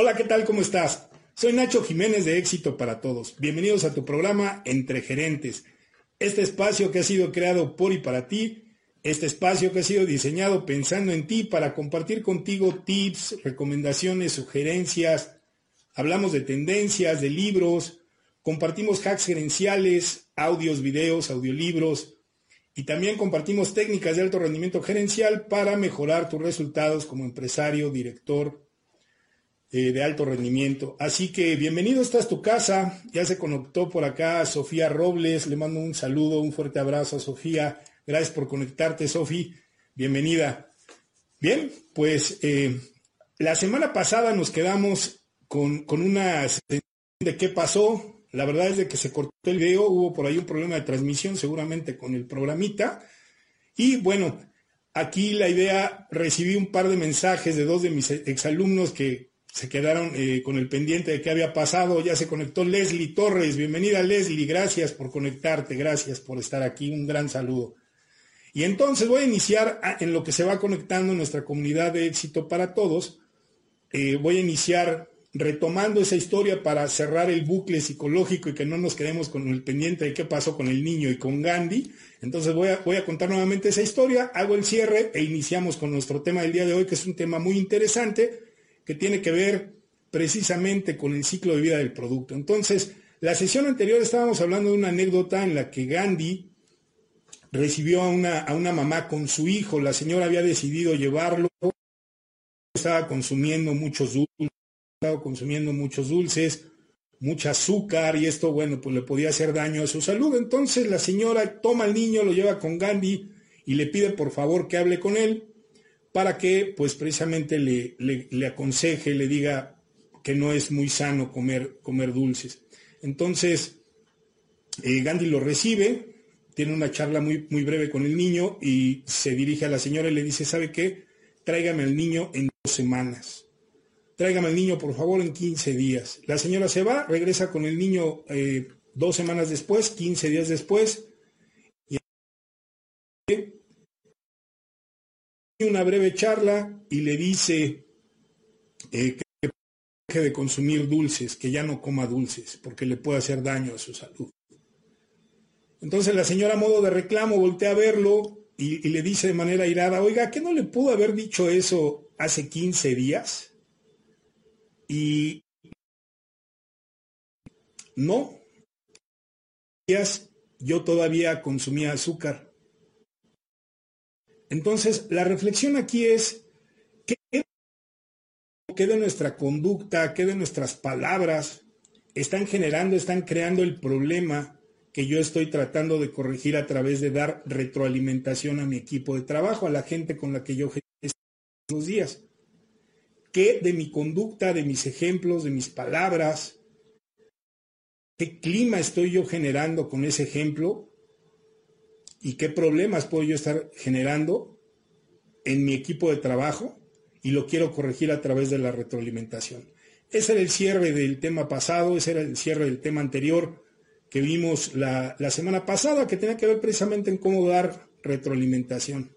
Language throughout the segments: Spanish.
Hola, ¿qué tal? ¿Cómo estás? Soy Nacho Jiménez de Éxito para Todos. Bienvenidos a tu programa Entre Gerentes. Este espacio que ha sido creado por y para ti, este espacio que ha sido diseñado pensando en ti para compartir contigo tips, recomendaciones, sugerencias. Hablamos de tendencias, de libros, compartimos hacks gerenciales, audios, videos, audiolibros y también compartimos técnicas de alto rendimiento gerencial para mejorar tus resultados como empresario, director, eh, de alto rendimiento. Así que bienvenido, esta es tu casa. Ya se conectó por acá Sofía Robles. Le mando un saludo, un fuerte abrazo a Sofía. Gracias por conectarte, Sofía. Bienvenida. Bien, pues eh, la semana pasada nos quedamos con, con una de qué pasó. La verdad es de que se cortó el video, hubo por ahí un problema de transmisión, seguramente con el programita. Y bueno, aquí la idea, recibí un par de mensajes de dos de mis exalumnos que, se quedaron eh, con el pendiente de qué había pasado. Ya se conectó Leslie Torres. Bienvenida Leslie, gracias por conectarte, gracias por estar aquí. Un gran saludo. Y entonces voy a iniciar en lo que se va conectando nuestra comunidad de éxito para todos. Eh, voy a iniciar retomando esa historia para cerrar el bucle psicológico y que no nos quedemos con el pendiente de qué pasó con el niño y con Gandhi. Entonces voy a, voy a contar nuevamente esa historia, hago el cierre e iniciamos con nuestro tema del día de hoy, que es un tema muy interesante que tiene que ver precisamente con el ciclo de vida del producto. Entonces, la sesión anterior estábamos hablando de una anécdota en la que Gandhi recibió a una, a una mamá con su hijo. La señora había decidido llevarlo, estaba consumiendo muchos dulces, estaba consumiendo muchos dulces, mucho azúcar y esto, bueno, pues le podía hacer daño a su salud. Entonces la señora toma al niño, lo lleva con Gandhi y le pide por favor que hable con él para que pues precisamente le, le, aconseje, le diga que no es muy sano comer, comer dulces. Entonces, eh, Gandhi lo recibe, tiene una charla muy, muy breve con el niño y se dirige a la señora y le dice, ¿sabe qué? Tráigame al niño en dos semanas. Tráigame al niño, por favor, en 15 días. La señora se va, regresa con el niño eh, dos semanas después, 15 días después, una breve charla y le dice eh, que deje de consumir dulces, que ya no coma dulces, porque le puede hacer daño a su salud. Entonces la señora a modo de reclamo voltea a verlo y, le dice de manera irada, oiga, ¿qué no le pudo haber dicho eso hace 15 días? Y no, yo todavía consumía azúcar. Entonces, la reflexión aquí es, ¿qué, de nuestra conducta, qué de nuestras palabras están generando, están creando el problema que yo estoy tratando de corregir a través de dar retroalimentación a mi equipo de trabajo, a la gente con la que yo los días? ¿Qué de mi conducta, de mis ejemplos, de mis palabras, qué clima estoy yo generando con ese ejemplo y qué problemas puedo yo estar generando en mi equipo de trabajo y lo quiero corregir a través de la retroalimentación. Ese era el cierre del tema pasado, ese era el cierre del tema anterior que vimos la, semana pasada, que tenía que ver precisamente en cómo dar retroalimentación.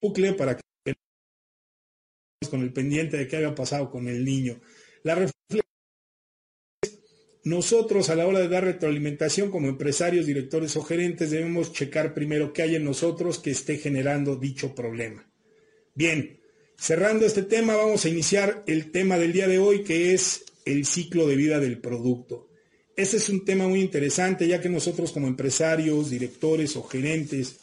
Bucle para que con el pendiente de qué había pasado con el niño. La reflexión nosotros a la hora de dar retroalimentación como empresarios, directores o gerentes debemos checar primero qué hay en nosotros que esté generando dicho problema. Bien, cerrando este tema vamos a iniciar el tema del día de hoy que es el ciclo de vida del producto. Este es un tema muy interesante ya que nosotros como empresarios, directores o gerentes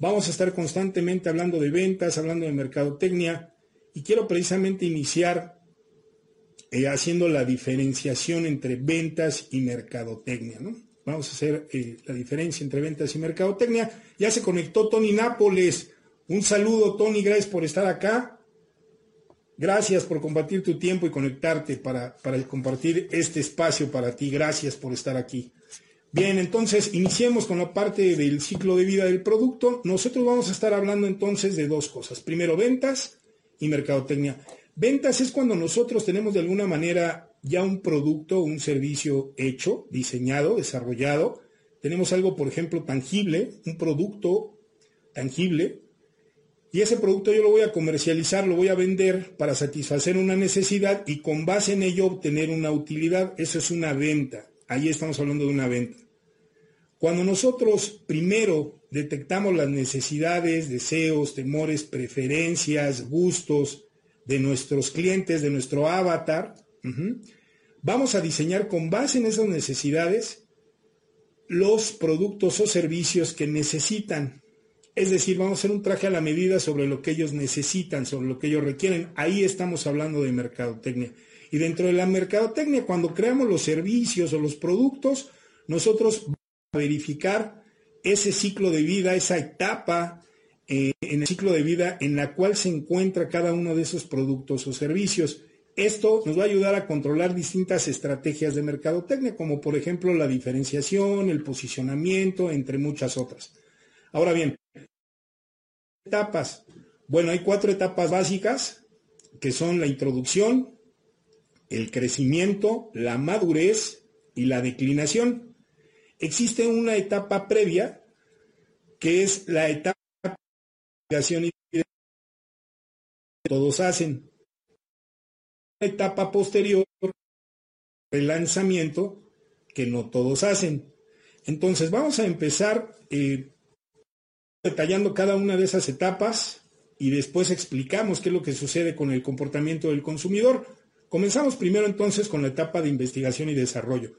vamos a estar constantemente hablando de ventas, hablando de mercadotecnia y quiero precisamente iniciar eh, haciendo la diferenciación entre ventas y mercadotecnia. ¿no? Vamos a hacer eh, la diferencia entre ventas y mercadotecnia. Ya se conectó Tony Nápoles. Un saludo, Tony, gracias por estar acá. Gracias por compartir tu tiempo y conectarte para, para compartir este espacio para ti. Gracias por estar aquí. Bien, entonces iniciemos con la parte del ciclo de vida del producto. Nosotros vamos a estar hablando entonces de dos cosas. Primero, ventas y mercadotecnia. Ventas es cuando nosotros tenemos de alguna manera ya un producto, un servicio hecho, diseñado, desarrollado. Tenemos algo, por ejemplo, tangible, un producto tangible, Y ese producto yo lo voy a comercializar, lo voy a vender para satisfacer una necesidad y con base en ello obtener una utilidad. Eso es una venta. Ahí estamos hablando de una venta. Cuando nosotros primero detectamos las necesidades, deseos, temores, preferencias, gustos de nuestros clientes, de nuestro avatar, vamos a diseñar con base en esas necesidades los productos o servicios que necesitan. Es decir, vamos a hacer un traje a la medida sobre lo que ellos necesitan, sobre lo que ellos requieren. Ahí estamos hablando de mercadotecnia. Y dentro de la mercadotecnia, cuando creamos los servicios o los productos, nosotros vamos a verificar ese ciclo de vida, esa etapa eh, en el ciclo de vida en la cual se encuentra cada uno de esos productos o servicios. Esto nos va a ayudar a controlar distintas estrategias de mercadotecnia, como por ejemplo la diferenciación, el posicionamiento, entre muchas otras. Ahora bien, etapas. Bueno, hay cuatro etapas básicas, que son la introducción, el crecimiento, la madurez y la declinación. Existe una etapa previa, que es la etapa y todos hacen. La etapa posterior, el lanzamiento, que no todos hacen. Entonces, vamos a empezar eh, detallando cada una de esas etapas y después explicamos qué es lo que sucede con el comportamiento del consumidor. Comenzamos primero entonces con la etapa de investigación y desarrollo.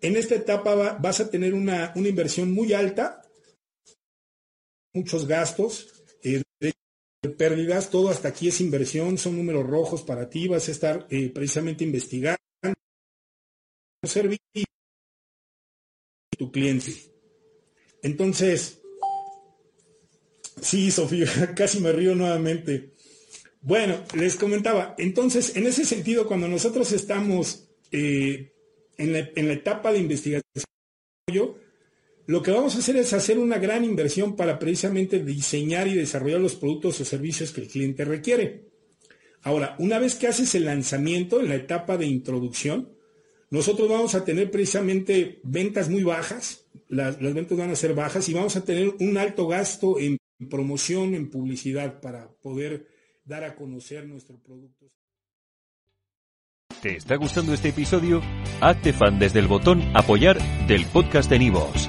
En esta etapa vas a tener una, inversión muy alta, muchos gastos, pérdidas, todo hasta aquí es inversión, son números rojos para ti, vas a estar eh, precisamente investigando servir tu cliente. Entonces, Sí, Sofía, casi me río nuevamente. Bueno, les comentaba, entonces, en ese sentido, cuando nosotros estamos eh, en, la, en, la, etapa de investigación, lo que vamos a hacer es hacer una gran inversión para precisamente diseñar y desarrollar los productos o servicios que el cliente requiere. Ahora, una vez que haces el lanzamiento en la etapa de introducción, nosotros vamos a tener precisamente ventas muy bajas, las, ventas van a ser bajas y vamos a tener un alto gasto en promoción, en publicidad para poder dar a conocer nuestro producto. ¿Te está gustando este episodio? Hazte fan desde el botón apoyar del podcast de Nivos.